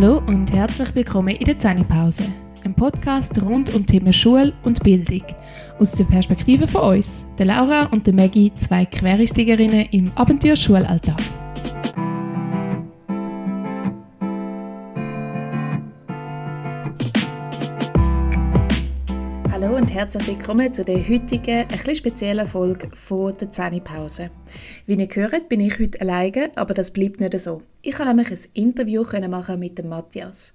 Hallo und herzlich willkommen in der Zähnepause, ein Podcast rund um Themen Schule und Bildung. Aus der Perspektive von uns, der Laura und der Maggie, zwei Quereinsteigerinnen im Abenteuer-Schulalltag. Hallo und herzlich willkommen zu der heutigen, bisschen speziellen Folge von der Zähnepause. Wie ihr hört, bin ich heute alleine, aber das bleibt nicht so. Ich konnte nämlich ein Interview machen mit dem Matthias.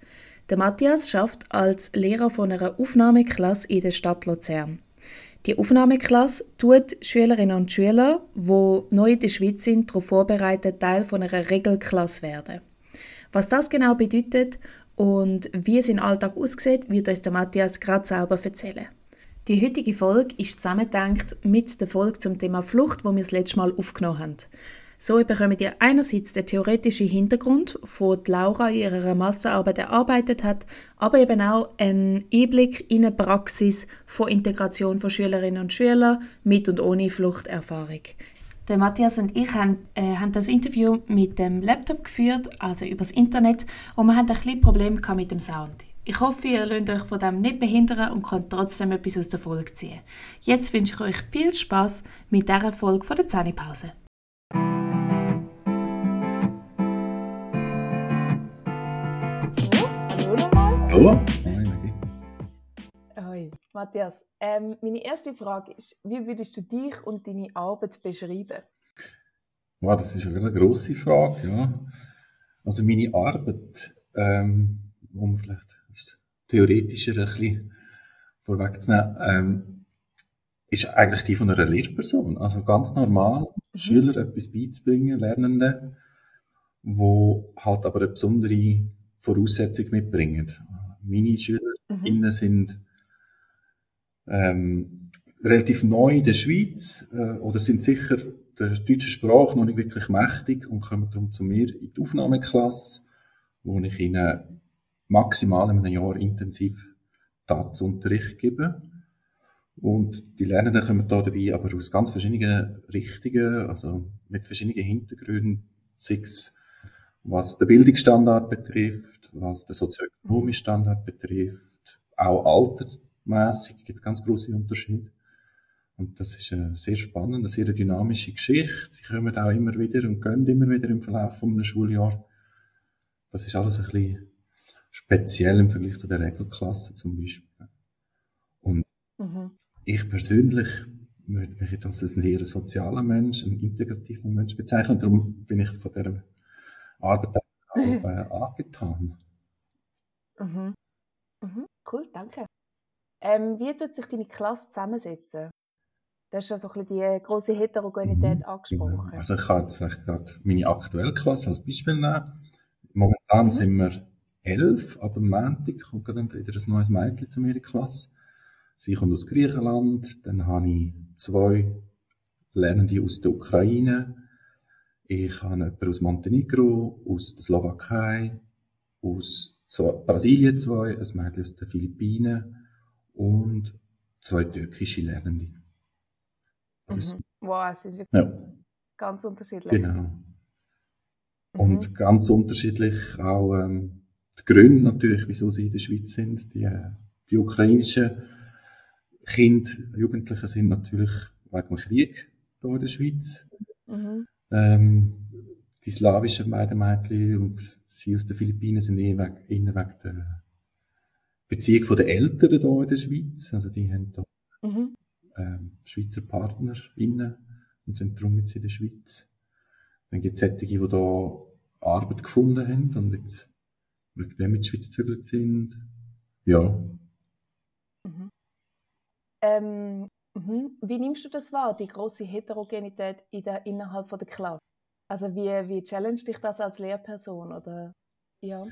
Der Matthias schafft als Lehrer von einer Aufnahmeklasse in der Stadt Luzern. Die Aufnahmeklasse tut Schülerinnen und Schüler, die neu in der Schweiz sind, darauf vorbereitet, Teil von einer Regelklasse werden. Was das genau bedeutet und wie sein Alltag aussieht, wird uns der Matthias gerade selber erzählen. Die heutige Folge ist zusammengedenkt mit der Folge zum Thema Flucht, wo wir das letzte Mal aufgenommen haben. So bekommt ihr einerseits den theoretischen Hintergrund, von Laura in ihrer Masterarbeit erarbeitet hat, aber eben auch einen Einblick in eine Praxis von Integration von Schülerinnen und Schülern mit und ohne Fluchterfahrung. Der Matthias und ich haben, äh, haben das Interview mit dem Laptop geführt, also übers Internet, und wir hatten ein bisschen Probleme mit dem Sound. Ich hoffe, ihr lasst euch von dem nicht behindern und könnt trotzdem etwas aus der Folge ziehen. Jetzt wünsche ich euch viel Spaß mit dieser Folge von der Zähnepause. Matthias. Ähm, meine erste Frage ist, wie würdest du dich und deine Arbeit beschreiben? Ja, das ist eine grosse Frage, ja. Also meine Arbeit, ähm, man vielleicht das Theoretische ein bisschen vorwegzunehmen, ähm, ist eigentlich die von einer Lehrperson. Also ganz normal, mhm. Schüler etwas beizubringen, Lernenden, wo halt aber eine besondere Voraussetzung mitbringen. Meine SchülerInnen mhm. sind ähm, relativ neu in der Schweiz äh, oder sind sicher der deutschen Sprache noch nicht wirklich mächtig und kommen darum zu mir in die Aufnahmeklasse, wo ich ihnen maximal in einem Jahr intensiv Tatsunterricht gebe. Und die Lernenden kommen da dabei aber aus ganz verschiedenen Richtungen, also mit verschiedenen Hintergründen, sei es was den Bildungsstandard betrifft, was den sozioökonomischen Standard betrifft, auch altersmäßig gibt es ganz große Unterschiede. Und das ist eine sehr spannende, eine sehr dynamische Geschichte. Die kommen auch immer wieder und gehen immer wieder im Verlauf eines Schuljahr. Das ist alles ein bisschen speziell im Vergleich zu der Regelklasse zum Beispiel. Und mhm. ich persönlich würde mich jetzt als ein eher sozialer Mensch, ein integrativer Mensch bezeichnen. Darum bin ich von dieser Arbeit auch äh, angetan. Mhm. Mhm. Cool, danke. Ähm, wie tut sich deine Klasse zusammensetzen? Du hast schon so ein bisschen die große Heterogenität mhm, angesprochen. Also ich kann jetzt vielleicht gerade meine aktuelle Klasse als Beispiel nehmen. Momentan mhm. sind wir elf, aber am Montag kommt dann wieder ein neues Mädchen zu mir in die Klasse. Sie kommt aus Griechenland, dann habe ich zwei Lernende aus der Ukraine, ich habe jemanden aus Montenegro, aus der Slowakei, aus Brasilien zwei, ein Mädchen aus den Philippinen und zwei türkische Lernende. Mhm. Wow, es sind wirklich ja. ganz unterschiedlich. Genau. Und mhm. ganz unterschiedlich auch ähm, die Gründe natürlich, wieso sie in der Schweiz sind. Die, äh, die ukrainischen Kinder, Jugendlichen sind natürlich wegen dem Krieg hier in der Schweiz. Mhm. Ähm, die slawischen Mädchen und sie aus den Philippinen sind eher wegen, eher wegen der Beziehung von den Eltern hier in der Schweiz. Also die haben da mhm. ähm, Schweizer PartnerInnen und sind darum jetzt in der Schweiz. Dann gibt es solche, die da Arbeit gefunden haben und jetzt wegen dem in die Schweiz gezögert sind. Ja. Mhm. Ähm, Mhm. Wie nimmst du das wahr, die große Heterogenität in der, innerhalb von der Klasse? Also wie, wie challenge dich das als Lehrperson oder ja?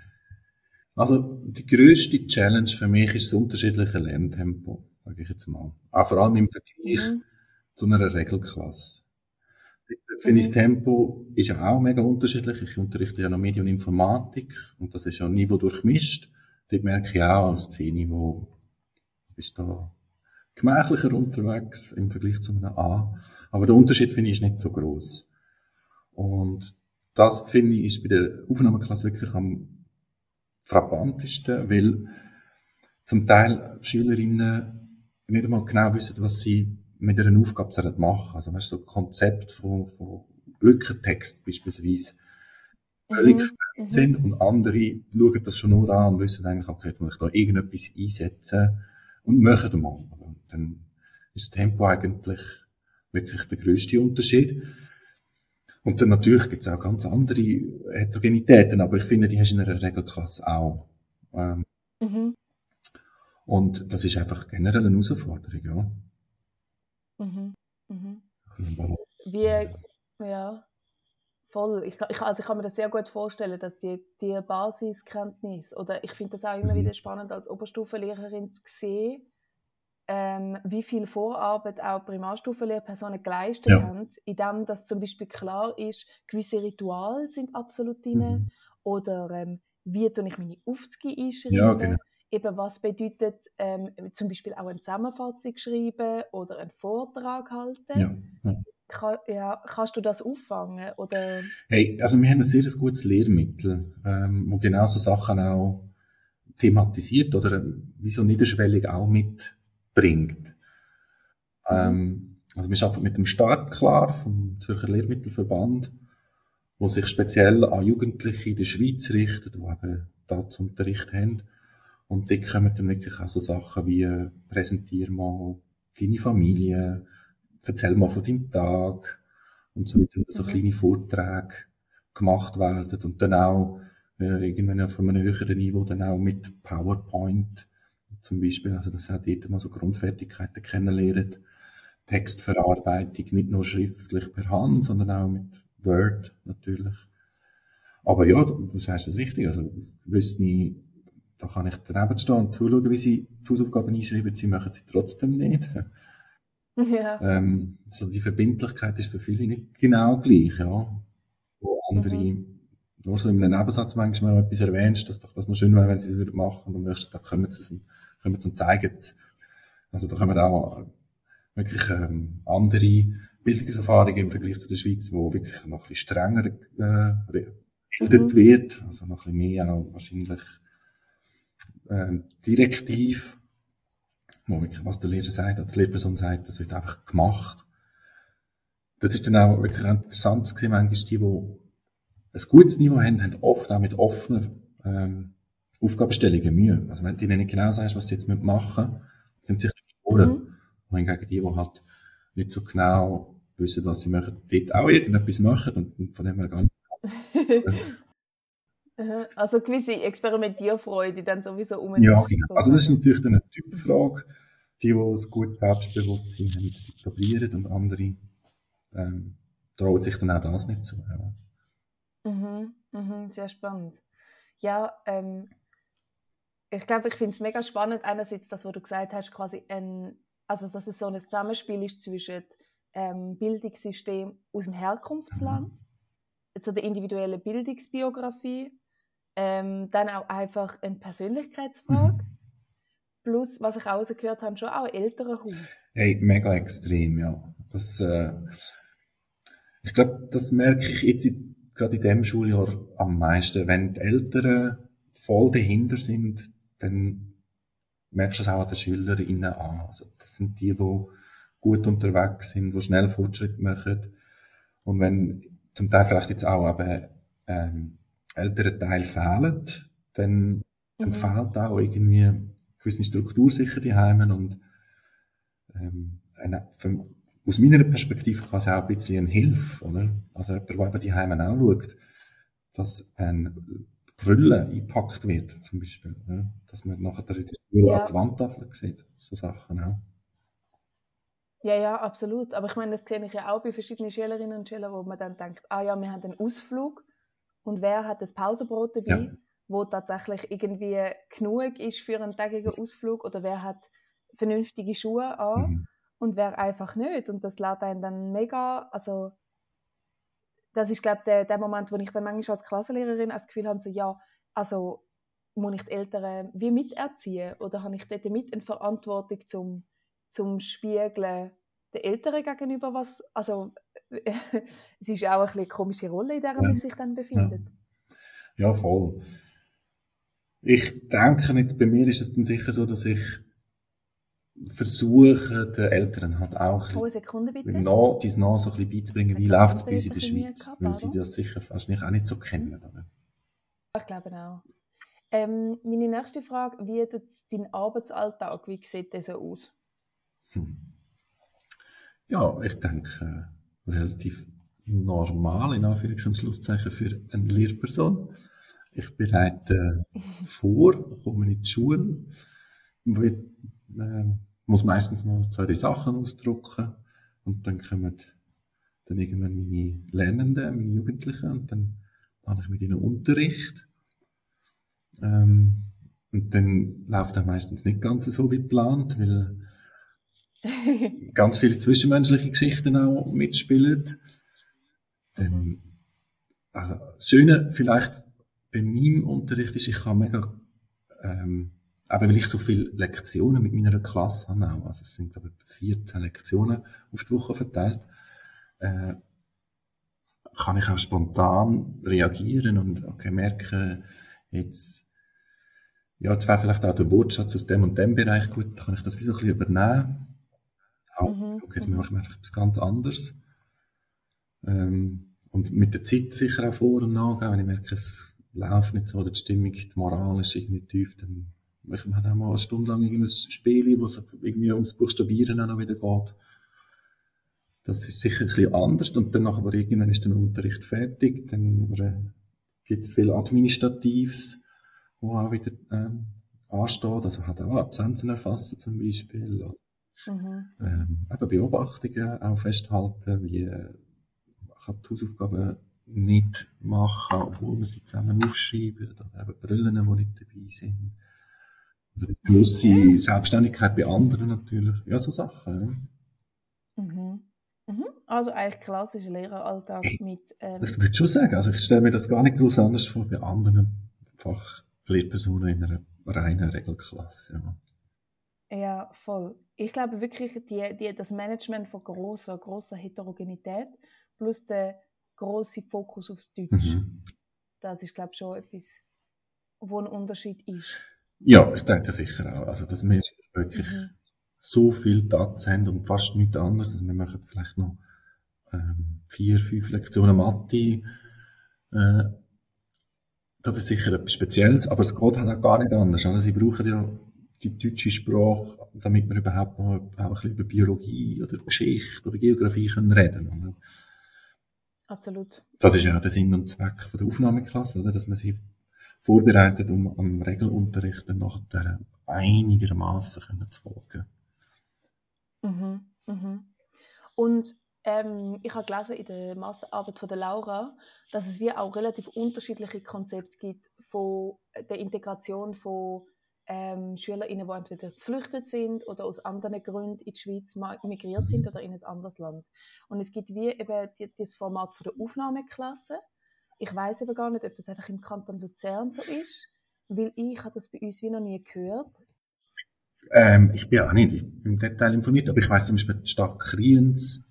Also die größte Challenge für mich ist das unterschiedliche Lerntempo, sage ich jetzt mal. Auch vor allem im Vergleich mhm. zu einer Regelklasse. Finde ich, das mhm. Tempo ist ja auch mega unterschiedlich. Ich unterrichte ja noch Medien und Informatik und das ist ja Niveau durchmischt. Dort merke ich auch als C-Niveau, bist da gemächlicher unterwegs im Vergleich zu einem A. Aber der Unterschied finde ich ist nicht so groß. Und das finde ich ist bei der Aufnahmeklasse wirklich am frappantesten, weil zum Teil Schülerinnen nicht einmal genau wissen, was sie mit einer Aufgabe machen Also, weißt du, so ein Konzept von, von Lückentext beispielsweise völlig mhm. mhm. sind und andere schauen das schon nur an und wissen eigentlich, okay, muss ich da irgendetwas einsetzen und machen mal. Dann ist das Tempo eigentlich wirklich der größte Unterschied. Und dann natürlich gibt es auch ganz andere Heterogenitäten, aber ich finde, die hast du in einer Regelklasse auch. Ähm, mhm. Und das ist einfach generell eine Herausforderung, ja. Mhm. Mhm. Wie, ja, voll. Ich, ich, also ich kann mir das sehr gut vorstellen, dass die, die Basiskenntnis, oder ich finde das auch immer mhm. wieder spannend, als Oberstufenlehrerin zu sehen, ähm, wie viel Vorarbeit auch Primarstufenlehrpersonen geleistet ja. haben, indem dass zum Beispiel klar ist, gewisse Rituale sind absolut drin, mhm. oder ähm, wie tue ich meine Aufzüge einschreiben, ja, genau. eben was bedeutet ähm, zum Beispiel auch eine Zusammenfassung schreiben oder einen Vortrag halten. Ja. ja. Kann, ja, kannst du das auffangen? Oder? Hey, also wir haben ein sehr gutes Lehrmittel, ähm, wo genau so Sachen auch thematisiert oder ähm, wie so niederschwellig auch mit bringt. Ähm, also wir arbeiten mit dem Start klar vom Zürcher Lehrmittelverband, wo sich speziell an Jugendliche in der Schweiz richtet, die eben Unterricht haben. Und dort kommen dann wirklich auch so Sachen wie, äh, präsentier mal deine Familie, erzähl mal von deinem Tag und so weiter, so mhm. kleine Vorträge gemacht werden und dann auch äh, irgendwann auf einem höheren Niveau dann auch mit PowerPoint zum Beispiel, also dass auch dort mal so Grundfertigkeiten kennenlernen. Textverarbeitung, nicht nur schriftlich per Hand, sondern auch mit Word natürlich. Aber ja, du sagst es richtig, also wüsste ich, da kann ich daneben stehen und zuschauen, wie sie die Hausaufgaben einschreiben, sie machen sie trotzdem nicht. Ja. Ähm, so die Verbindlichkeit ist für viele nicht genau gleich, ja. Wo andere mhm. nur so in einem Nebensatz manchmal etwas erwähnst, dass doch das noch schön wäre, wenn sie es machen und am nächsten Tag kommen sie es kommen und zeigen es. Also da kommen auch wirklich ähm, andere Bildungserfahrungen im Vergleich zu der Schweiz, wo wirklich noch ein bisschen strenger äh, gebildet mhm. wird, also noch ein bisschen mehr auch wahrscheinlich äh, direktiv, wo wirklich, was der Lehrer sagt oder die Lehrperson sagt, das wird einfach gemacht. Das ist dann auch wirklich interessant zu sehen, manchmal die, die ein gutes Niveau haben, haben oft auch mit offenen ähm, Aufgabenstellungen Mühe. Also wenn du ihnen nicht genau sagst, was sie jetzt machen müssen, sind sie sich verloren. Mhm. Und hingegen die, die halt nicht so genau wissen, was sie machen, dort auch irgendetwas machen und von dem her gar nicht. also gewisse Experimentierfreude dann sowieso um. Ja, genau. Also das ist natürlich eine Typfrage. Die, die ein gutes Selbstbewusstsein haben, die probieren und andere ähm, trauen sich dann auch das nicht zu. Ja. Mhm, mhm, sehr spannend. Ja, ähm, ich glaube, ich finde es mega spannend, einerseits das, was du gesagt hast, quasi ein, also dass es so ein Zusammenspiel ist zwischen ähm, Bildungssystem aus dem Herkunftsland, mhm. zu der individuellen Bildungsbiografie, ähm, dann auch einfach eine Persönlichkeitsfrage, mhm. plus, was ich auch gehört habe, schon auch ein Elternhaus. Hey, mega extrem, ja. Das, äh, ich glaube, das merke ich jetzt gerade in diesem Schuljahr am meisten, wenn die Eltern voll dahinter sind, dann merkst du es auch an den SchülerInnen an. Also, das sind die, die gut unterwegs sind, die schnell Fortschritt machen. Und wenn zum Teil vielleicht jetzt auch eben, ähm, ältere Teil fehlen, dann, dann mhm. fehlt auch irgendwie eine gewisse Struktur sicher die Heimen und ähm, eine, für, aus meiner Perspektive kann es auch ein bisschen eine Hilfe, oder? Also jemand, der eben die Heimen auch schaut, dass ein Brille eingepackt wird, zum Beispiel. Ja? Dass man nachher in der Schule ja. die Wandtafel sieht. So Sachen auch. Ja, ja, absolut. Aber ich meine, das sehe ich ja auch bei verschiedenen Schülerinnen und Schülern, wo man dann denkt, ah ja, wir haben einen Ausflug und wer hat das Pausenbrot dabei, ja. wo tatsächlich irgendwie genug ist für einen tägigen Ausflug oder wer hat vernünftige Schuhe an mhm. und wer einfach nicht. Und das lädt einen dann mega, also das ist, glaube ich, der, der Moment, wo ich dann manchmal als Klassenlehrerin das Gefühl habe, so, ja, also muss ich die Eltern wie miterziehen oder habe ich dort mit eine Verantwortung zum, zum Spiegeln der Eltern gegenüber, was, also es ist auch eine, eine komische Rolle, in der man sich dann befindet. Ja, ja voll. Ich denke nicht, bei mir ist es dann sicher so, dass ich versuche, den Eltern halt auch oh, Sekunde bitte. Nah, dies nah so ein bisschen beizubringen, wie läuft es bei uns in der Schweiz, gehabt, weil sie das sicher wahrscheinlich auch nicht so kennen. Oder? Ich glaube auch. Ähm, meine nächste Frage, wie tut dein Arbeitsalltag, wie sieht der so aus? Hm. Ja, ich denke, äh, relativ normal, in Anführungs- und Schlusszeichen, für eine Lehrperson. Ich bereite vor, komme in die Schule, wird, äh, muss meistens noch zwei, drei Sachen ausdrucken und dann kommen dann irgendwann meine Lernenden, meine Jugendlichen und dann habe ich mit ihnen Unterricht. Ähm, und dann läuft er meistens nicht ganz so wie geplant, weil ganz viele zwischenmenschliche Geschichten auch mitspielen. Dann, also, das Schöne vielleicht bei meinem Unterricht ist, ich kann mega, ähm, eben weil ich so viele Lektionen mit meiner Klasse habe auch, also es sind aber 14 Lektionen auf die Woche verteilt, äh, kann ich auch spontan reagieren und okay, merken, jetzt, ja, jetzt wäre vielleicht auch der Wortschatz aus dem und dem Bereich gut, dann kann ich das wie so ein bisschen übernehmen. Mhm. Okay, jetzt machen wir einfach etwas ganz anderes. Ähm, und mit der Zeit sicher auch vor und nachgehen, wenn ich merke, es läuft nicht so, oder die Stimmung, die Moral ist irgendwie tief, dann machen wir halt auch mal eine Stunde lang irgendein Spiel, wo es irgendwie ums Buchstabieren auch noch wieder geht. Das ist sicher ein bisschen anders. Und dann aber irgendwann ist der Unterricht fertig, dann äh, gibt es viel Administratives, wo auch wieder ähm, ansteht. Also hat auch Absenzen erfassen zum Beispiel. Mhm. Ähm, eben Beobachtungen auch festhalten, wie kann die Hausaufgaben nicht machen, obwohl wir sie zusammen aufschreiben, oder eben Brillen, die nicht dabei sind. Gewisse Selbstständigkeit bei anderen natürlich. Ja, so Sachen. Ja. Mhm. Mhm. Also eigentlich klassischer Lehreralltag mit... Ähm ich würde schon sagen, also ich stelle mir das gar nicht groß anders vor bei anderen Fachlehrpersonen in einer reinen Regelklasse. Ja. ja, voll. Ich glaube wirklich, die, die, das Management von großer, großer Heterogenität plus der große Fokus aufs Deutsch. Mhm. Das ist, glaube ich, schon etwas, wo ein Unterschied ist. Ja, ich denke sicher auch. Also, dass wir wirklich mhm. so viel Daten haben und fast nichts anderes. Also wir machen vielleicht noch ähm, vier, fünf Lektionen Mathe. Äh, das ist sicher etwas Spezielles, aber es geht halt auch gar nicht anders. Also, sie brauchen ja die deutsche Sprache, damit wir überhaupt noch auch ein bisschen über Biologie oder Geschichte oder Geografie können reden können. Absolut. Das ist ja der Sinn und Zweck von der Aufnahmeklasse, oder? dass man sie vorbereitet, um am Regelunterricht dann nachher einigermaßen zu folgen. Mhm, mhm. Und ähm, ich habe gelesen in der Masterarbeit von der Laura, dass es wie auch relativ unterschiedliche Konzepte gibt von der Integration von ähm, SchülerInnen, die entweder geflüchtet sind oder aus anderen Gründen in die Schweiz migriert sind oder in ein anderes Land. Und es gibt wie eben das Format von der Aufnahmeklasse. Ich weiß aber gar nicht, ob das einfach im Kanton Luzern so ist, weil ich habe das bei uns wie noch nie gehört. Ähm, ich bin auch nicht im Detail informiert, aber ich weiß zum Beispiel, die Stadt Kriens,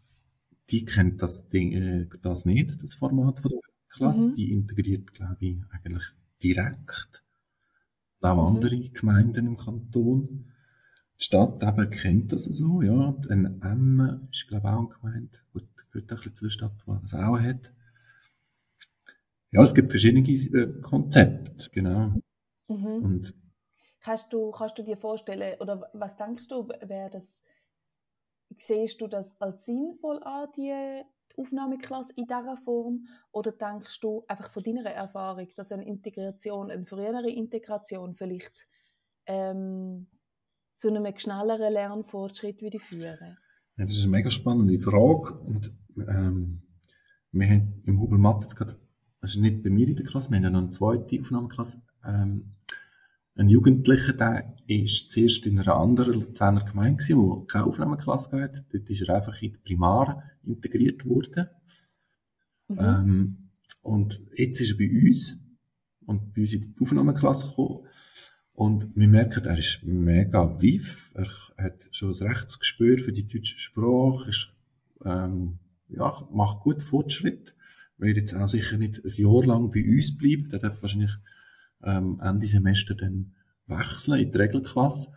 die kennt das Ding, äh, das nicht, das Format von der Klasse. Mhm. Die integriert, glaube ich, eigentlich direkt auch mhm. andere Gemeinden im Kanton. Die Stadt eben kennt das so, ja. Ein Emmen ist, glaube ich, auch eine Gemeinde. Gut, gehört auch ein bisschen zu der Stadt, die das auch hat. Ja, es gibt verschiedene äh, Konzepte, genau. Mhm. Und kannst du, kannst du dir vorstellen, oder was denkst du, wäre das, siehst du das als sinnvoll an, die Aufnahmeklasse in dieser Form? Oder denkst du einfach von deiner Erfahrung, dass eine Integration, eine frühere Integration vielleicht ähm, zu einem schnelleren Lernfortschritt würde führen? Ja, das ist eine mega spannende Frage. Und, ähm, wir haben im Hubel Mathe gerade, das ist nicht bei mir in der Klasse, wir haben noch eine zweite Aufnahmeklasse, ähm, ein Jugendlicher, der ist zuerst in einer anderen Luzerner Gemeinde gewesen, wo keine Aufnahmeklasse gab. Dort ist er einfach in die Primar integriert worden. Mhm. Ähm, und jetzt ist er bei uns und bei uns in die Aufnahmeklasse gekommen. Und wir merken, er ist mega wiff. Er hat schon ein Rechtsgespür für die deutsche Sprache, ist, ähm, ja, macht gut Fortschritt. Wird jetzt auch sicher nicht ein Jahr lang bei uns bleiben. Der darf wahrscheinlich ähm, Ende Semester dann wechseln in die Regelklasse.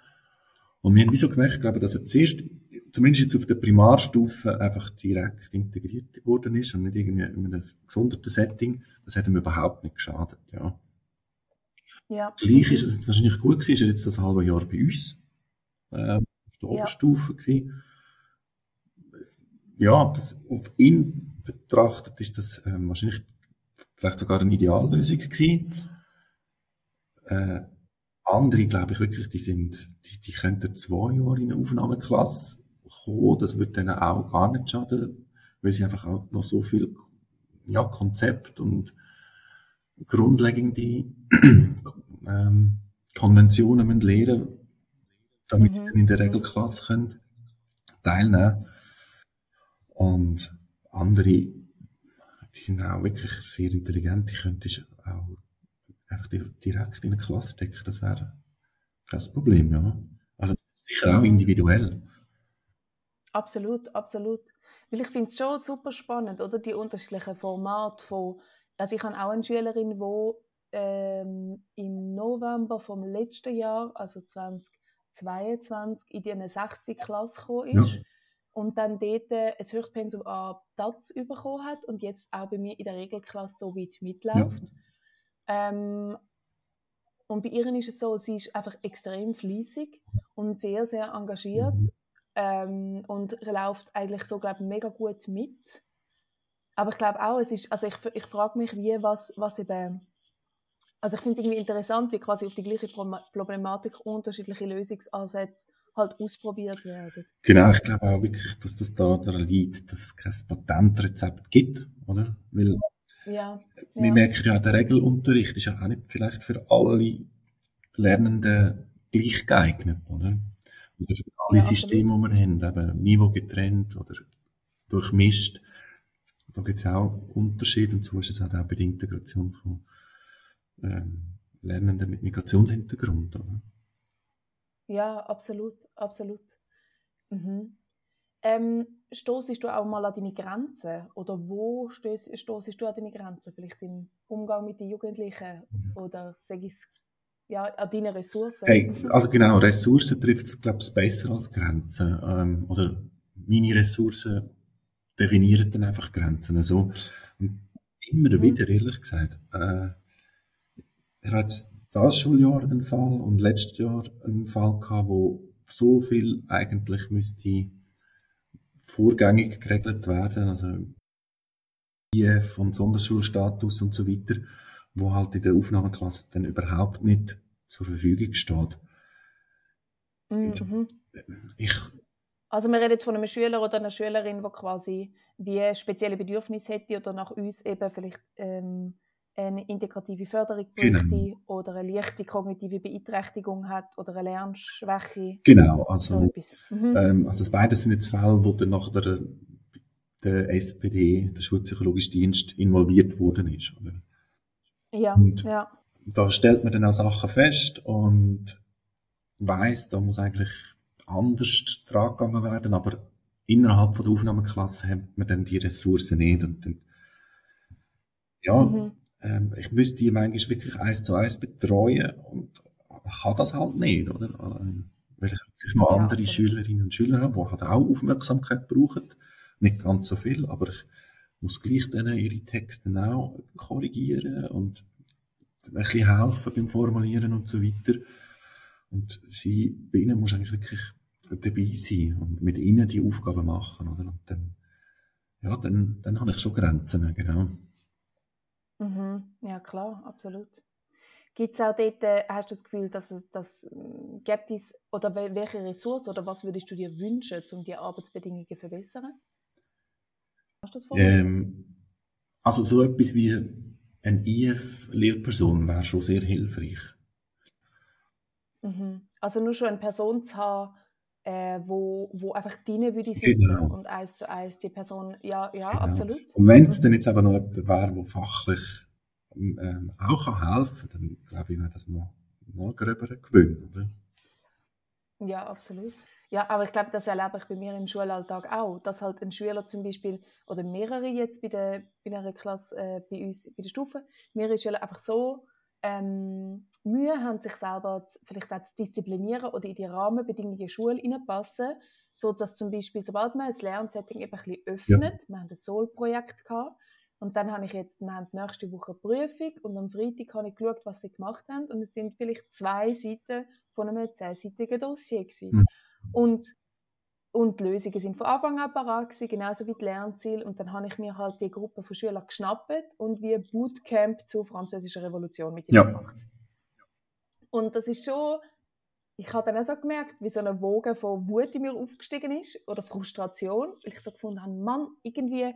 Und wir haben wie so gemerkt, glaube, dass er zuerst, zumindest jetzt auf der Primarstufe, einfach direkt integriert worden ist und nicht irgendwie in einem gesonderten Setting. Das hat ihm überhaupt nicht geschadet, ja. Ja. Gleich ist es wahrscheinlich gut gewesen, ist er jetzt das halbe Jahr bei uns, äh, auf der Ja. Oberstufe gewesen. Ja, das, auf ihn betrachtet ist das ähm, wahrscheinlich vielleicht sogar eine Ideallösung gewesen. Äh, andere, glaube ich wirklich, die sind, die, die könnten zwei Jahre in eine Aufnahmeklasse kommen. Das wird denen auch gar nicht schaden, weil sie einfach auch noch so viel, ja, Konzept und grundlegende ähm, Konventionen müssen lernen, damit sie Mhm. dann in der. Regelklasse können teilnehmen. Und andere, die sind auch wirklich sehr intelligent, die könntest auch einfach di- direkt in eine Klasse stecken, das wäre kein Problem, ja. Also das ist sicher auch individuell. Absolut, absolut. Weil ich finde es schon super spannend, oder? Die unterschiedlichen Formate von. Also ich habe auch eine Schülerin, die ähm, im November vom letzten Jahr, also 2022, in die eine sechste Klasse gekommen ist. Ja. Und dann dort äh, ein Höchstpensum an Platz bekommen hat und jetzt auch bei mir in der Regelklasse so weit mitläuft. Ähm, und bei ihr ist es so, sie ist einfach extrem fließig und sehr, sehr engagiert Mhm. ähm, und läuft eigentlich so, glaube ich, mega gut mit. Aber ich glaube auch, es ist, also ich, ich frage mich, wie, was, was eben, also ich finde es irgendwie interessant, wie quasi auf die gleiche Pro- Problematik unterschiedliche Lösungsansätze halt ausprobiert werden. Genau, ich glaube auch wirklich, dass das da daran liegt, dass es kein Patentrezept gibt, oder? Weil Ja, wir ja. merken ja, der Regelunterricht ist ja auch nicht vielleicht für alle Lernenden gleich geeignet, oder? Oder für alle Ja, Systeme, die wir haben, eben Niveau getrennt oder durchmischt. Da gibt es auch Unterschiede und so ist es halt auch bei der Integration von ähm, Lernenden mit Migrationshintergrund, oder? Ja, absolut, absolut. Mhm. Ähm, stoßest du auch mal an deine Grenzen? Oder wo stoßest du an deine Grenzen? Vielleicht im Umgang mit den Jugendlichen oder sag ich's, ja, an deine Ressourcen? Hey, also genau, Ressourcen trifft es, glaube ich, besser als Grenzen. Ähm, oder meine Ressourcen definieren dann einfach Grenzen. So. Und immer Mhm. wieder, ehrlich gesagt. Äh, ich hatte jetzt das Schuljahr einen Fall und letztes Jahr einen Fall gehabt, wo so viel eigentlich müsste vorgängig geregelt werden, also IF und Sonderschulstatus und so weiter, wo halt in der Aufnahmeklasse dann überhaupt nicht zur Verfügung steht. Mhm. Ich, Also wir reden jetzt von einem Schüler oder einer Schülerin, die quasi wie spezielle Bedürfnisse hätte oder nach uns eben vielleicht ähm, eine integrative Förderung Genau. bräuchte oder eine leichte kognitive Beeinträchtigung hat oder eine Lernschwäche. genau, So also, etwas. Mhm. ähm, also beides sind jetzt Fälle, wo dann nach der, der SPD, der Schulpsychologische Dienst, involviert worden ist. Oder? ja, und- ja. Da stellt man dann auch Sachen fest und weiß, da muss eigentlich anders dran gegangen werden, aber innerhalb von der Aufnahmeklasse hat man dann die Ressourcen nicht. Und dann, ja, Mhm. Ähm, ich müsste die manchmal wirklich eins zu eins betreuen und kann das halt nicht, oder? Ähm, Weil ich wirklich noch Ja, andere absolut. Schülerinnen und Schüler habe, die halt auch Aufmerksamkeit brauchen. Nicht ganz so viel, aber ich muss gleich denen ihre Texte auch korrigieren und ein bisschen helfen beim Formulieren und so weiter. Und sie, bei ihnen muss eigentlich wirklich dabei sein und mit ihnen die Aufgaben machen, oder? Und dann, ja, dann, dann habe ich schon Grenzen, genau. Mhm. Ja, klar, absolut. Gibt es auch dort, äh, hast du das Gefühl, dass es das ähm, gibt es, oder wel- welche Ressourcen oder was würdest du dir wünschen, um die Arbeitsbedingungen zu verbessern? Hast du das vorher? Ähm, also so etwas wie eine IF-Lehrperson wäre schon sehr hilfreich. Mhm. Also nur schon eine Person zu haben, äh, wo, wo einfach drinnen würde sitzen Genau. und eins zu eins die Person, ja, ja, Genau. absolut. Und wenn es dann jetzt aber noch jemand wäre, der fachlich ähm, auch kann helfen kann, dann glaube ich, wäre das noch, noch gröber ein Gewinn, oder? Ja, absolut. Ja, aber ich glaube, das erlebe ich bei mir im Schulalltag auch, dass halt ein Schüler zum Beispiel, oder mehrere jetzt bei, der, bei einer Klasse äh, bei uns, bei der Stufe, mehrere Schüler einfach so ähm, Mühe haben, sich selber zu, vielleicht auch zu disziplinieren oder in die Rahmenbedingungen der Schule hineinpassen, so dass zum Beispiel, sobald man das Lernsetting eben ein bisschen öffnet, ja. wir haben ein Soul-Projekt gehabt, und dann habe ich jetzt, wir haben nächste Woche Prüfung und am Freitag habe ich geschaut, was sie gemacht haben und es sind vielleicht zwei Seiten von einem zehnseitigen Dossier gewesen. Mhm. Und und die Lösungen sind von Anfang an parat gewesen, genauso wie die Lernziele. Und dann habe ich mir halt die Gruppe von Schülern geschnappt und wie Bootcamp zur französischen Revolution mit ihnen ja. gemacht. Und das ist schon, ich habe dann auch so gemerkt, wie so eine Woge von Wut in mir aufgestiegen ist oder Frustration, weil ich so gefunden habe, Mann, irgendwie,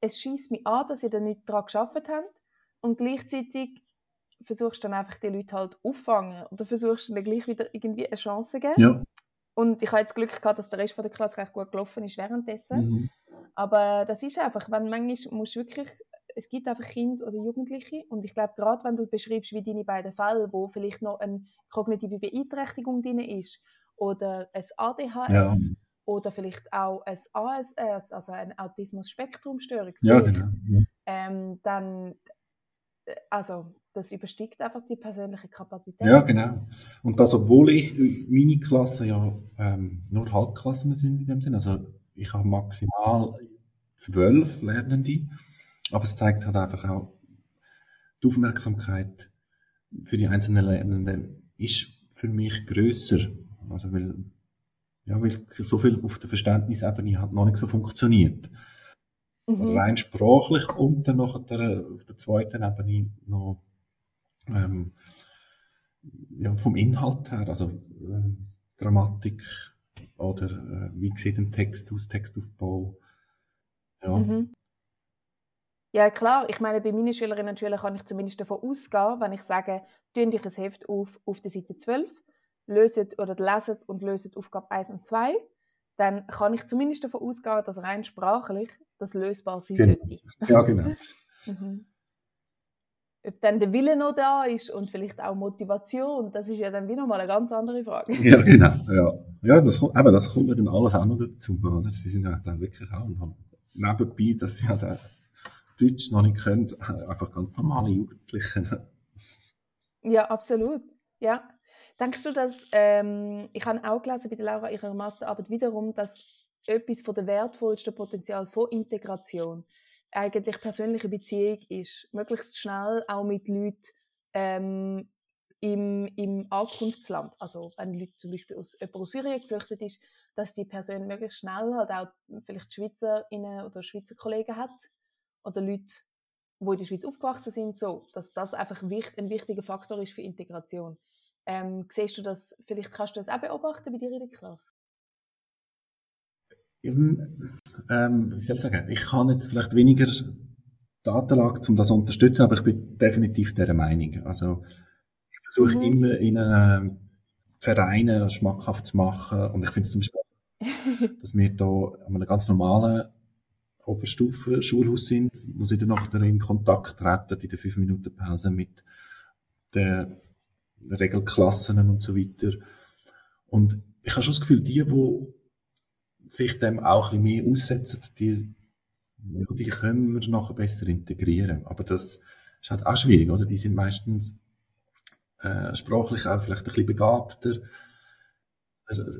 es schießt mich an, dass ihr da nicht daran geschafft habt und gleichzeitig versuchst du dann einfach die Leute halt auffangen oder versuchst du dann gleich wieder irgendwie eine Chance zu geben. Ja. Und ich habe jetzt Glück gehabt, dass der Rest von der Klasse recht gut gelaufen ist währenddessen. Mhm. Aber das ist einfach, wenn manchmal musst du wirklich, es gibt einfach Kinder oder Jugendliche und ich glaube, gerade wenn du beschreibst, wie deine beiden Fälle, wo vielleicht noch eine kognitive Beeinträchtigung drin ist oder ein ADHS ja. oder vielleicht auch ein ASS, also eine Autismus-Spektrum-Störung, ja, genau. Ja. Ähm, dann, äh, also das übersteigt einfach die persönliche Kapazität. Ja, genau. Und das, obwohl ich meine Klasse ja ähm, nur Halbklassen sind in dem Sinne. Also ich habe maximal zwölf Lernende, aber es zeigt halt einfach auch, die Aufmerksamkeit für die einzelnen Lernenden ist für mich größer. Also weil, ja, weil so viel auf der Verständnisebene hat noch nicht so funktioniert. Mhm. Rein sprachlich und dann noch auf der zweiten Ebene noch ähm, ja, vom Inhalt her, also äh, Grammatik oder äh, wie sieht ein Text aus, Textaufbau. Ja. Mhm. Ja, klar. Ich meine, bei meinen Schülerinnen und Schülern kann ich zumindest davon ausgehen, wenn ich sage, tun euch ein Heft auf, auf der Seite 12, löset oder leset und löset Aufgabe 1 und 2, dann kann ich zumindest davon ausgehen, dass rein sprachlich das lösbar sein genau. sollte. Ja, genau. mhm ob dann der Wille noch da ist und vielleicht auch Motivation, das ist ja dann wieder mal eine ganz andere Frage. Ja, genau. Ja, ja das, kommt, eben, das kommt dann alles auch noch dazu. Oder? Sie sind ja dann wirklich auch nebenbei, dass sie halt Deutsch noch nicht können, einfach ganz normale Jugendliche. Ja, absolut. Ja. Denkst du, dass, ähm, ich habe auch gelesen bei der Laura ihrer Masterarbeit wiederum, dass etwas von der wertvollsten Potenzial von Integration eigentlich persönliche Beziehung ist. Möglichst schnell auch mit Leuten ähm, im, im Ankunftsland. Also wenn Leute zum Beispiel aus, aus Syrien geflüchtet ist, dass die Person möglichst schnell halt auch vielleicht Schweizerinnen oder Schweizer Kollegen hat oder Leute, die in der Schweiz aufgewachsen sind, so, dass das einfach ein wichtiger Faktor ist für Integration. Ähm, siehst du das, vielleicht kannst du das auch beobachten bei dir in der Klasse? Ähm, wie soll ich sagen, ich habe jetzt vielleicht weniger Datenlage, um das zu unterstützen, aber ich bin definitiv dieser Meinung. Also, ich versuche mhm. immer in einen Vereinen schmackhaft zu machen und ich finde es zum Beispiel, dass wir da an einem ganz normalen Oberstufen-Schulhaus sind, wo sie dann noch in Kontakt treten in der 5-Minuten-Pause mit den Regelklassen und so weiter. Und ich habe schon das Gefühl, die, die sich dem auch ein bisschen mehr aussetzen, die, die können wir nachher besser integrieren. Aber das ist halt auch schwierig, oder? Die sind meistens äh, sprachlich auch vielleicht ein bisschen begabter.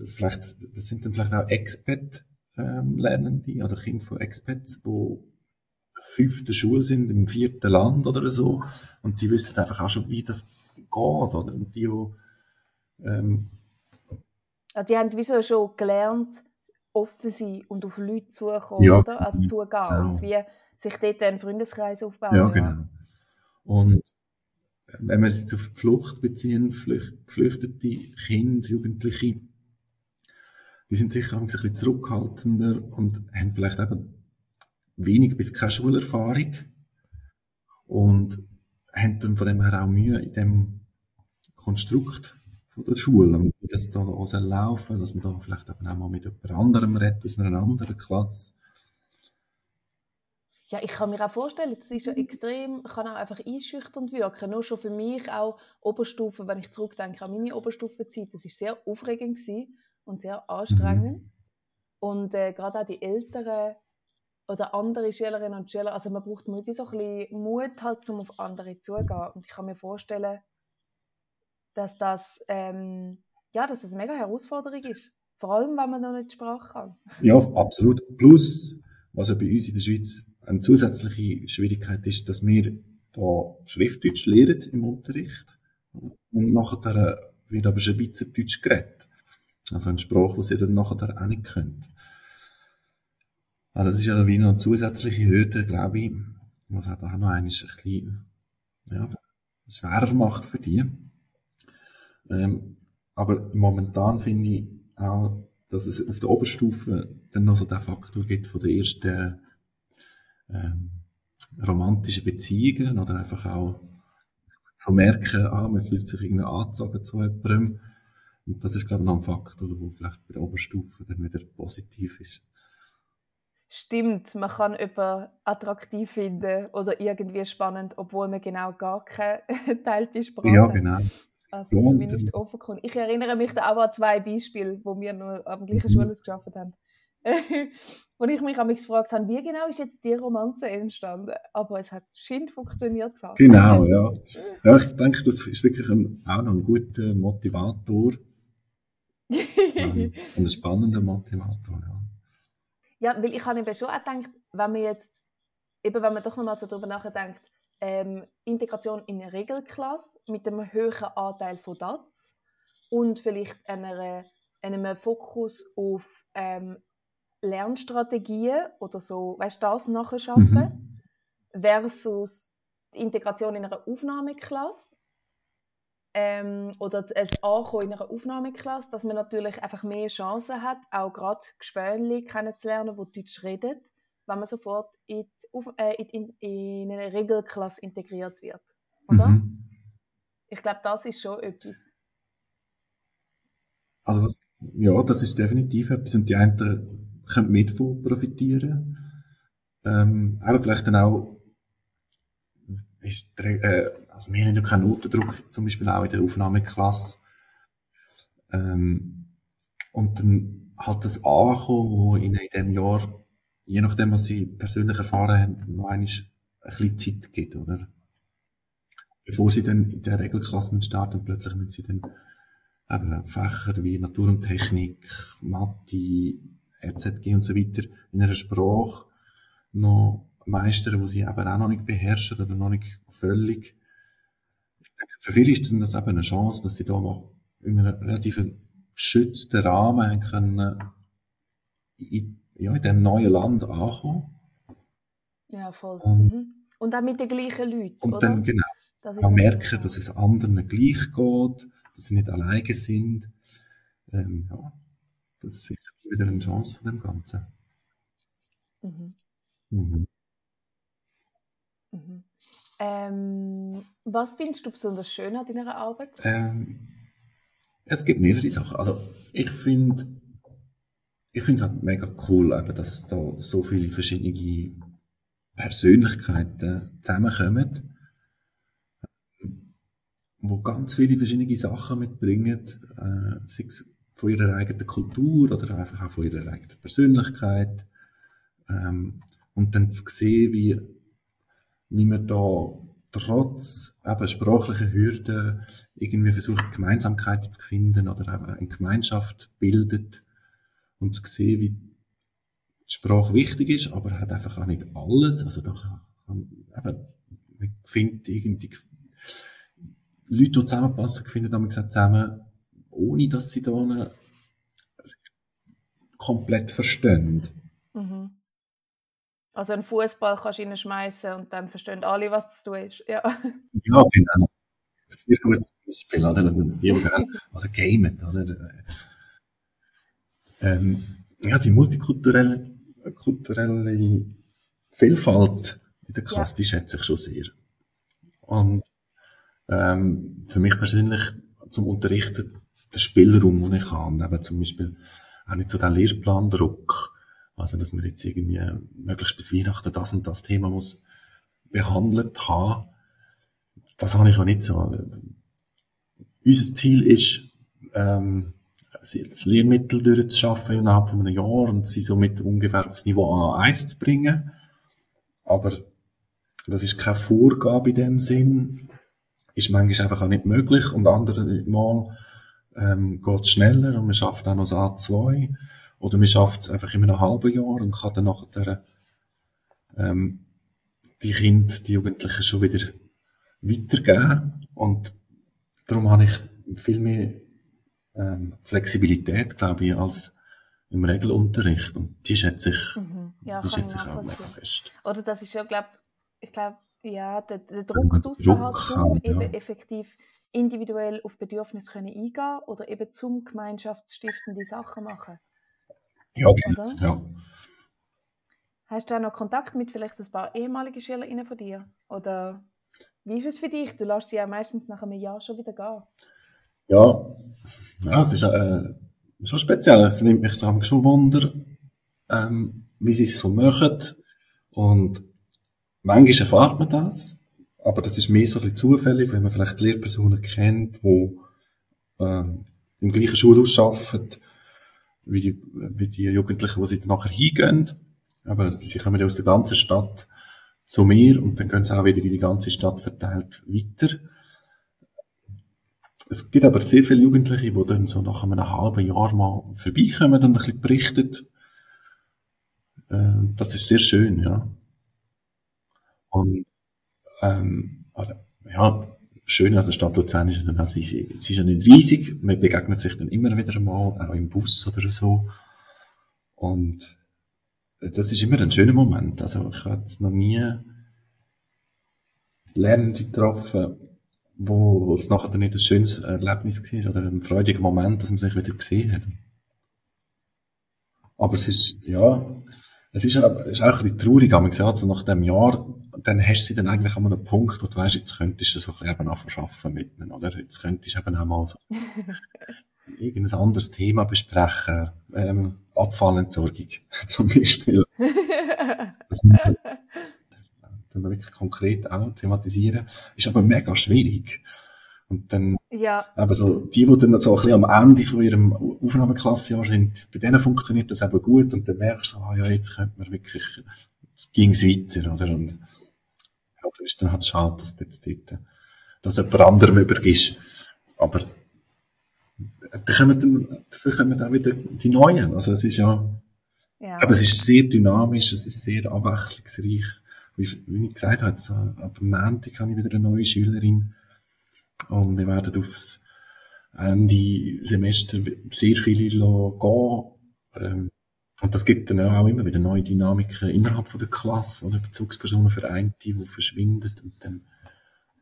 Vielleicht, das sind dann vielleicht auch Expat-Lernende ähm, oder Kinder von Expats, die fünfte Schule sind, im vierten Land oder so. Und die wissen einfach auch schon, wie das geht, oder? Und die, die, ähm, also die haben wieso schon gelernt, offen sein und auf Leute zukommen, ja. oder? Also zugehen genau. und wie sich dort einen Freundeskreis aufbauen. Ja, genau. Und wenn wir es jetzt auf die Flucht beziehen, geflüchtete Kinder, Jugendliche, die sind sicher ein bisschen zurückhaltender und haben vielleicht einfach wenig bis keine Schulerfahrung und haben dann von dem her auch Mühe in dem Konstrukt von der Schule und wie das da auch laufen dass man da vielleicht auch mal mit jemand anderem redet aus einer anderen Klasse. Ja, ich kann mir auch vorstellen, das ist ja extrem, kann auch einfach einschüchternd wirken. Nur schon für mich auch Oberstufe, wenn ich zurückdenke an meine Oberstufenzeit, das ist sehr aufregend und sehr anstrengend. Mhm. Und äh, gerade auch die Älteren oder andere Schülerinnen und Schüler. Also man braucht wie so ein bisschen Mut, halt, um auf andere zuzugehen. Und ich kann mir vorstellen, dass das, ähm, ja, dass das eine mega Herausforderung ist. Vor allem, wenn man noch nicht Sprache kann. Ja, absolut. Plus, was ja bei uns in der Schweiz eine zusätzliche Schwierigkeit ist, dass wir da Schriftdeutsch lernen im Unterricht und nachher wird aber Schweizerdeutsch geredet. Also eine Sprache, die sie dann nachher auch nicht können. Also das ist ja wie noch eine zusätzliche Hürde, glaube ich, was halt auch noch ein bisschen ja, schwerer macht für die. Ähm, aber momentan finde ich auch, dass es auf der Oberstufe dann noch so den Faktor gibt von der ersten ähm, romantischen Beziehungen oder einfach auch zu merken, ah, man fühlt sich irgendwie angezogen zu jemandem. Und das ist, glaube ich, noch ein Faktor, der vielleicht bei der Oberstufe dann wieder positiv ist. Stimmt, man kann jemanden attraktiv finden oder irgendwie spannend, obwohl man genau gar keine teilte Sprache Ja, genau. Also ja, zumindest offen Ich erinnere mich da auch an zwei Beispiele, wo wir noch am gleichen mhm. Schule geschafft haben. wo ich mich mich gefragt habe, wie genau ist jetzt die Romanze entstanden? Aber es hat scheint funktioniert zu haben. Genau, ja. ja. Ich denke, das ist wirklich ein, auch noch ein guter Motivator. ähm, ein spannender Motivator, ja. Ja, weil ich habe eben schon auch gedacht, wenn man jetzt, eben wenn man doch nochmal so darüber nachdenkt, ähm, Integration in eine Regelklasse mit einem höheren Anteil von DATS und vielleicht einer, einem Fokus auf ähm, Lernstrategien oder so, weißt du, das nachher schaffen, mhm. versus die Integration in einer Aufnahmeklasse ähm, oder das Ankommen in einer Aufnahmeklasse, dass man natürlich einfach mehr Chancen hat, auch gerade Gespönli kennenzulernen, die Deutsch reden, wenn man sofort in, die, äh, in, in, eine Regelklasse integriert wird. Oder? Mhm. Ich glaube, das ist schon etwas. Also was, ja, das ist definitiv etwas. Und die einen können mit von profitieren. Ähm, aber vielleicht dann auch, ist, äh, also wir haben ja keinen Notendruck, zum Beispiel auch in der Aufnahmeklasse. Ähm, und dann halt das Ankommen, wo in dem Jahr je nachdem, was sie persönlich erfahren haben, noch einmal ein bisschen Zeit gibt, oder? Bevor sie dann in der Regelklasse starten, plötzlich müssen sie dann eben Fächer wie Natur und Technik, Mathe, RZG und so weiter in einer Sprache noch meistern, wo sie eben auch noch nicht beherrschen oder noch nicht völlig. Für viele ist das eben eine Chance, dass sie da noch in einem relativ geschützten Rahmen können in ja, in diesem neuen Land ankommen. Ja, voll. Und, mhm. und auch mit den gleichen Leuten, Und oder? dann, genau, das auch merken, dass es anderen gleich geht, dass sie nicht alleine sind. Ähm, ja, das ist sicher wieder eine Chance von dem Ganzen. Mhm. Mhm. Mhm. Ähm, was findest du besonders schön an deiner Arbeit? Ähm, es gibt mehrere Sachen. Also ich finde ich finde es halt mega cool, eben, dass da so viele verschiedene Persönlichkeiten zusammenkommen, wo ganz viele verschiedene Sachen mitbringen, äh, sei es von ihrer eigenen Kultur oder einfach auch von ihrer eigenen Persönlichkeit. Ähm, und dann zu sehen, wie, wie man da trotz eben sprachlicher Hürden irgendwie versucht, Gemeinsamkeiten zu finden oder eben eine Gemeinschaft bildet, und zu sehen, wie die Sprache wichtig ist, aber hat einfach auch nicht alles. Also da kann, eben, man findet irgendwie Leute, die zusammenpassen, finden damit zusammen, ohne dass sie da eine, komplett verstehen. Mhm. Also einen Fußball kannst du schmeißen und dann verstehen alle, was zu tun ist. Ja, ja genau. Sehr gutes Beispiel, oder? Also gamen, oder? Ähm, ja, die multikulturelle kulturelle Vielfalt in der Klasse, die schätze ich schon sehr. Und ähm, für mich persönlich zum Unterrichten der Spielraum, den ich habe, eben zum Beispiel auch nicht so den Lehrplandruck, also dass man jetzt irgendwie möglichst bis Weihnachten das und das Thema muss behandelt haben, das habe ich auch nicht so. Unser Ziel ist, ähm, das Lehrmittel durchzuschaffen innerhalb von einem Jahr und sie somit ungefähr aufs Niveau A1 zu bringen. Aber das ist keine Vorgabe in dem Sinn. Ist manchmal einfach auch nicht möglich und andere Mal ähm, geht es schneller und man schafft auch noch das A2 oder man schafft es einfach in einem halben Jahr und kann dann nachher ähm, die Kinder, die Jugendlichen schon wieder weitergeben und darum habe ich viel mehr ähm, Flexibilität, glaube ich, als im Regelunterricht. Und die schätze ich, mhm. ja, die schätze ich auch mega fest. Oder das ist ja, glaube ich, glaube, ja, der, der Druck draussen halt, um ja. eben effektiv individuell auf Bedürfnisse können eingehen oder eben zum gemeinschaftsstiftende Sachen machen. Ja, genau. Ja. Hast du auch noch Kontakt mit vielleicht ein paar ehemaligen SchülerInnen von dir? Oder wie ist es für dich? Du lässt sie ja meistens nach einem Jahr schon wieder gehen. Ja, ja es ist äh, schon speziell. Es nimmt mich daran schon Wunder, ähm, wie sie es so machen. Und manchmal erfahrt man das, aber das ist mehr so ein bisschen zufällig, wenn man vielleicht Lehrpersonen kennt, die ähm, im gleichen Schulhaus arbeiten, wie die, wie die Jugendlichen, die sie dann nachher hingehen. Aber sie kommen ja aus der ganzen Stadt zu mir und dann gehen sie auch wieder in die ganze Stadt verteilt weiter. Es gibt aber sehr viele Jugendliche, die dann so nach einem halben Jahr mal vorbeikommen und ein bisschen berichten. Äh, das ist sehr schön, ja. Und, ähm, ja, schön an der Stadt Luzern ist dann, sie, sie ist ja nicht riesig, man begegnet sich dann immer wieder mal, auch im Bus oder so. Und das ist immer ein schöner Moment. Also ich habe noch nie Lernende getroffen, wo, es nachher nicht ein schönes Erlebnis war oder ein freudiger Moment, dass man sich wieder gesehen hat. Aber es ist, ja, es ist, es ist auch ein bisschen traurig, aber gesagt, so nach dem Jahr, dann hast du dann eigentlich an einem Punkt, wo du weißt, jetzt könntest du so ein bisschen eben anfangen mit ihnen, oder? Jetzt könntest du eben auch mal so irgendein anderes Thema besprechen, ähm, Abfallentsorgung zum Beispiel. dann wirklich konkret auch thematisieren. Ist aber mega schwierig. Und dann, ja. aber so, die, die dann so ein bisschen am Ende von ihrem Aufnahmeklassejahr sind, bei denen funktioniert das eben gut und dann merkst du so, ah, ja, jetzt könnte man wirklich, jetzt ging's weiter, oder? Und, ja, dann ist dann halt schade, dass du jetzt dort, dass jemand anderem übergibst. Aber, da kommen dann, dafür kommen dann wieder die Neuen. Also, es ist ja, ja. aber es ist sehr dynamisch, es ist sehr abwechslungsreich wie, wie ich gesagt habe, so, ab Montag habe ich wieder eine neue Schülerin. Und wir werden aufs Ende Semester sehr viele gehen. Ähm, und das gibt dann auch immer wieder neue Dynamiken innerhalb von der Klasse oder? Bezugspersonen für eine, die verschwindet und dann,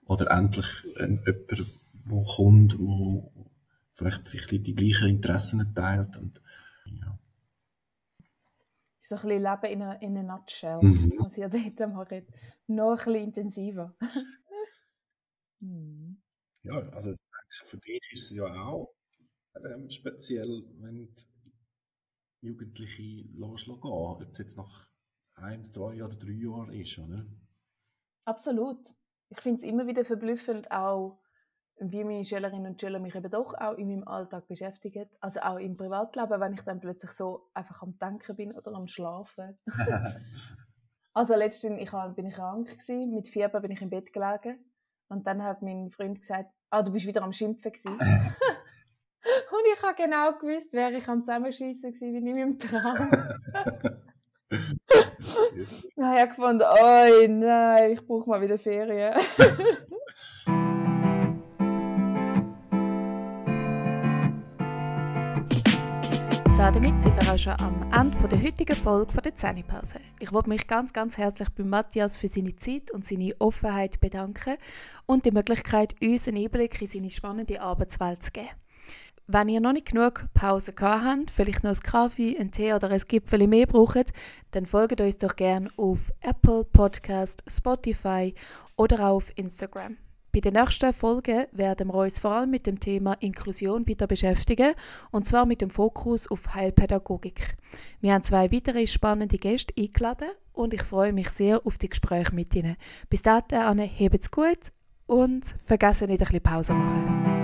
oder endlich ein, jemand, der kommt, der vielleicht die gleichen Interessen teilt und so ein bisschen Leben in einer in a Nutshell, mhm. was ihr dort macht. Noch ein bisschen intensiver. mhm. Ja, also für dich ist es ja auch ähm, speziell, wenn die Jugendliche loslassen ob es jetzt nach ein, zwei oder drei Jahren ist, oder? Absolut. Ich finde es immer wieder verblüffend, auch wie meine Schülerinnen und Schüler mich eben doch auch in meinem Alltag beschäftigen. Also auch im Privatleben, wenn ich dann plötzlich so einfach am Denken bin oder am Schlafen. also letztens ich bin ich krank gewesen, mit Fieber bin ich im Bett gelegen und dann hat mein Freund gesagt, ah, du bist wieder am Schimpfen gewesen. und ich habe genau gewusst, wäre ich am Zusammenschießen gewesen, wie in meinem Traum. dann habe ich gefunden, oh nein, ich brauche mal wieder Ferien. Damit sind wir auch schon am Ende der heutigen Folge der Zähnepause. Ich wollte mich ganz, ganz herzlich bei Matthias für seine Zeit und seine Offenheit bedanken und die Möglichkeit, uns einen Einblick in seine spannende Arbeitswelt zu geben. Wenn ihr noch nicht genug Pause gehabt habt, vielleicht noch einen Kaffee, einen Tee oder ein Gipfel mehr braucht, dann folgt uns doch gerne auf Apple Podcast, Spotify oder auf Instagram. Bei den nächsten Folgen werden wir uns vor allem mit dem Thema Inklusion wieder beschäftigen und zwar mit dem Fokus auf Heilpädagogik. Wir haben zwei weitere spannende Gäste eingeladen und ich freue mich sehr auf die Gespräche mit ihnen. Bis dahin, hebt's gut und vergessen nicht ein bisschen Pause machen.